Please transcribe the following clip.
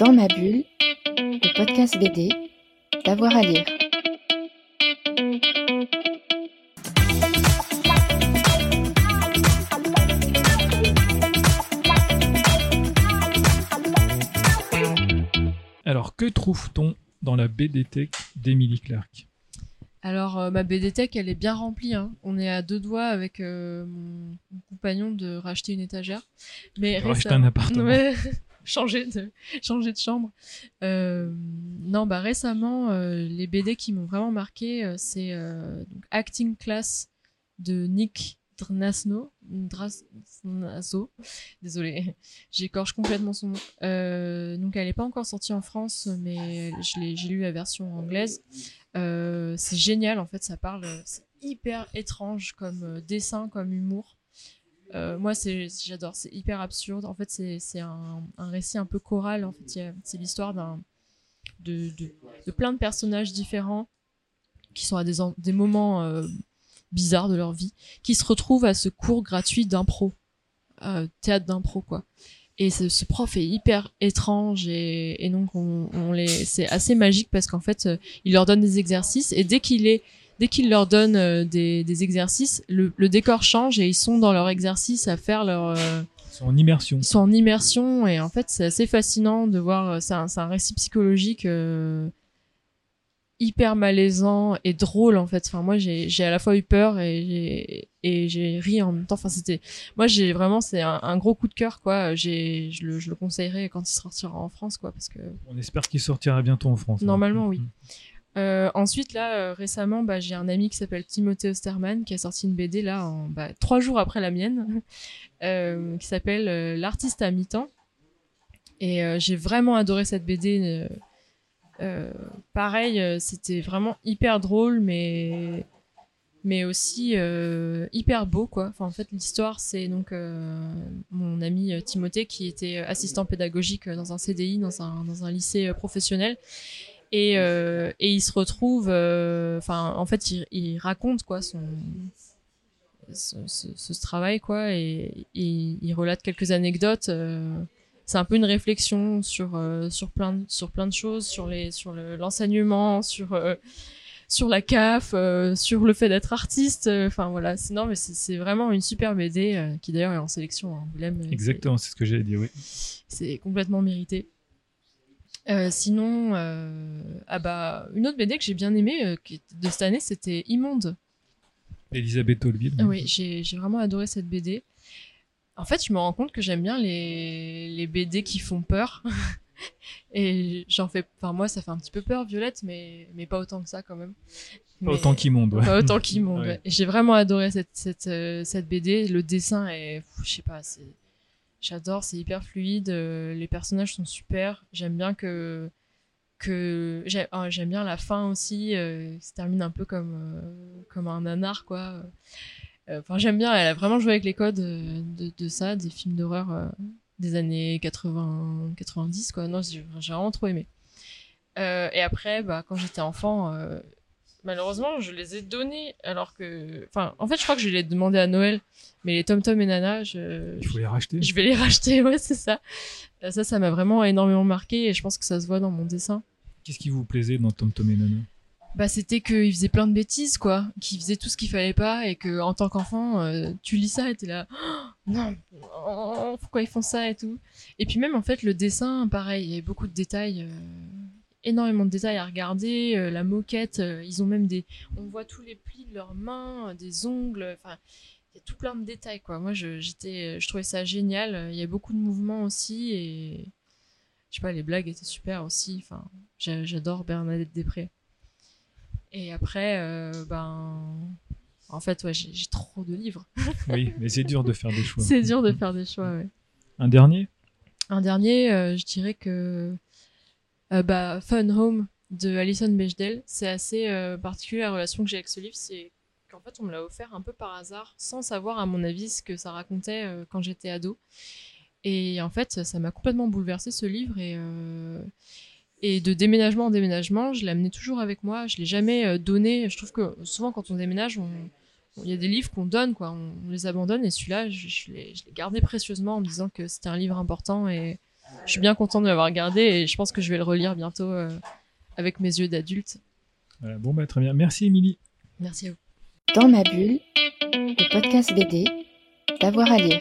Dans ma bulle, le podcast BD, d'avoir à lire. Alors, que trouve-t-on dans la BD d'Emily Clark? Alors, euh, ma BD elle est bien remplie. Hein. On est à deux doigts avec euh, mon, compagnon de racheter une étagère. Mais racheter un appartement. changer de changer de chambre. Euh, non, bah récemment, les BD qui m'ont vraiment marqué, c'est Acting Class de Nick Drnasno, Drasnazo, désolé, j'écorche complètement son nom. donc elle n'est pas encore sortie en France, mais j'ai lu la version anglaise. Euh, c'est génial en fait, ça parle, c'est hyper étrange comme euh, dessin, comme humour. Euh, moi, j'adore, c'est hyper absurde. En fait, c'est, un, récit un peu choral. En fait, c'est l'histoire de, de, plein de personnages différents qui sont à des, des moments bizarres de leur vie, qui se retrouvent à ce cours gratuit d'impro, théâtre d'impro quoi. Et ce, prof est hyper étrange et, et donc on, c'est assez magique parce qu'en fait, euh, il leur donne des exercices et dès qu'il est, dès qu'il leur donne euh, des, des exercices, le, le, décor change et ils sont dans leur exercice à faire leur. Euh, ils sont en immersion. Ils sont en immersion et en fait c'est assez fascinant de voir. C'est un, un récit psychologique hyper malaisant et drôle en fait. Enfin moi j'ai à la fois eu peur et j'ai ri en même temps. Enfin c'était moi j'ai vraiment c'est un, gros coup de cœur quoi. J'ai je le je le conseillerais quand il sortira en France quoi parce que on espère qu'il sortira bientôt en France. Hein. Normalement oui. Mm. Euh, ensuite là euh, récemment bah, j'ai un ami qui s'appelle Timothée Osterman qui a sorti une BD là bah, trois jours après la mienne euh, qui s'appelle l'artiste à mi-temps et j'ai vraiment adoré cette BD pareil, c'était vraiment hyper drôle, mais mais aussi hyper beau quoi. En fait l'histoire c'est donc mon ami Timothée qui était assistant pédagogique dans un CDI dans un dans un lycée professionnel et et il se retrouve enfin en fait il, raconte quoi son ce, ce, travail quoi et, et, il relate quelques anecdotes c'est un peu une réflexion sur euh, sur plein de, sur plein de choses sur les sur l'enseignement sur euh, sur la CAF euh, sur le fait d'être artiste enfin voilà c'est non mais c'est vraiment une super BD qui d'ailleurs est en sélection hein, exactement c'est ce que j'allais dire oui. c'est complètement mérité sinon ah bah une autre BD que j'ai bien aimée de cette année c'était Immonde Elisabeth Tolville oui j'ai vraiment adoré cette BD en fait, je me rends compte que j'aime bien les, les BD qui font peur. et j'en fais. Enfin, moi, ça fait un petit peu peur, Violette, mais, mais pas autant que ça quand même. Pas autant qu'Immonde, ouais. Pas autant qu'Immonde, ouais. J'ai vraiment adoré cette, cette, euh, cette BD. Le dessin est. Je sais pas, c'est. J'adore, c'est hyper fluide. Euh, les personnages sont super. J'aime bien que. que oh, J'aime bien la fin aussi. Euh, se termine un peu comme, comme un nanar, quoi. Euh, enfin, j'aime bien, elle a vraiment joué avec les codes euh, de, de ça, des films d'horreur euh, des années 80, 90, quoi. Non, j'ai vraiment trop aimé. et après, bah, quand j'étais enfant, malheureusement, je les ai donnés alors que. Enfin, en fait, je crois que je les ai demandés à Noël, mais les Tom Tom et Nana, je. Je les racheter Je vais les racheter, ouais, c'est ça. Ça, ça m'a vraiment énormément marqué et je pense que ça se voit dans mon dessin. Qu'est-ce qui vous plaisait dans Tom Tom et Nana? Bah c'était qu'il faisait plein de bêtises quoi qu'il faisait tout ce qu'il fallait pas et que en tant qu'enfant euh, tu lis ça et t'es là oh, non oh, pourquoi ils font ça et tout et puis même en fait le dessin pareil il y a beaucoup de détails euh, énormément de détails à regarder euh, la moquette ils ont même des on voit tous les plis de leurs mains des ongles enfin il y a tout plein de détails quoi moi je j'étais je trouvais ça génial il y a beaucoup de mouvements aussi et je sais pas les blagues étaient super aussi enfin j'adore Bernadette Després et après, euh, ben, en fait, ouais, j'ai trop de livres. oui, mais c'est dur de faire des choix. c'est dur de faire des choix, ouais. Un dernier? Un dernier, euh, je dirais que euh, bah, Fun Home de Alison Bechdel, c'est assez particulier la relation que j'ai avec ce livre, c'est qu'en fait on me l'a offert un peu par hasard, sans savoir à mon avis ce que ça racontait quand j'étais ado. Et en fait, ça m'a complètement bouleversé ce livre et de déménagement en déménagement, je l'amenais toujours avec moi. Je l'ai jamais euh, donné. Je trouve que souvent quand on déménage, il y a des livres qu'on donne, quoi. On, les abandonne. Et celui-là, je, je l'ai gardé précieusement en me disant que c'était un livre important et, je suis bien content de l'avoir regardé et je pense que je vais le relire bientôt euh, avec mes yeux d'adulte. Voilà, bon, bah, très bien. Merci, Émilie. Merci à vous. Dans ma bulle, le podcast BD, d'avoir à lire.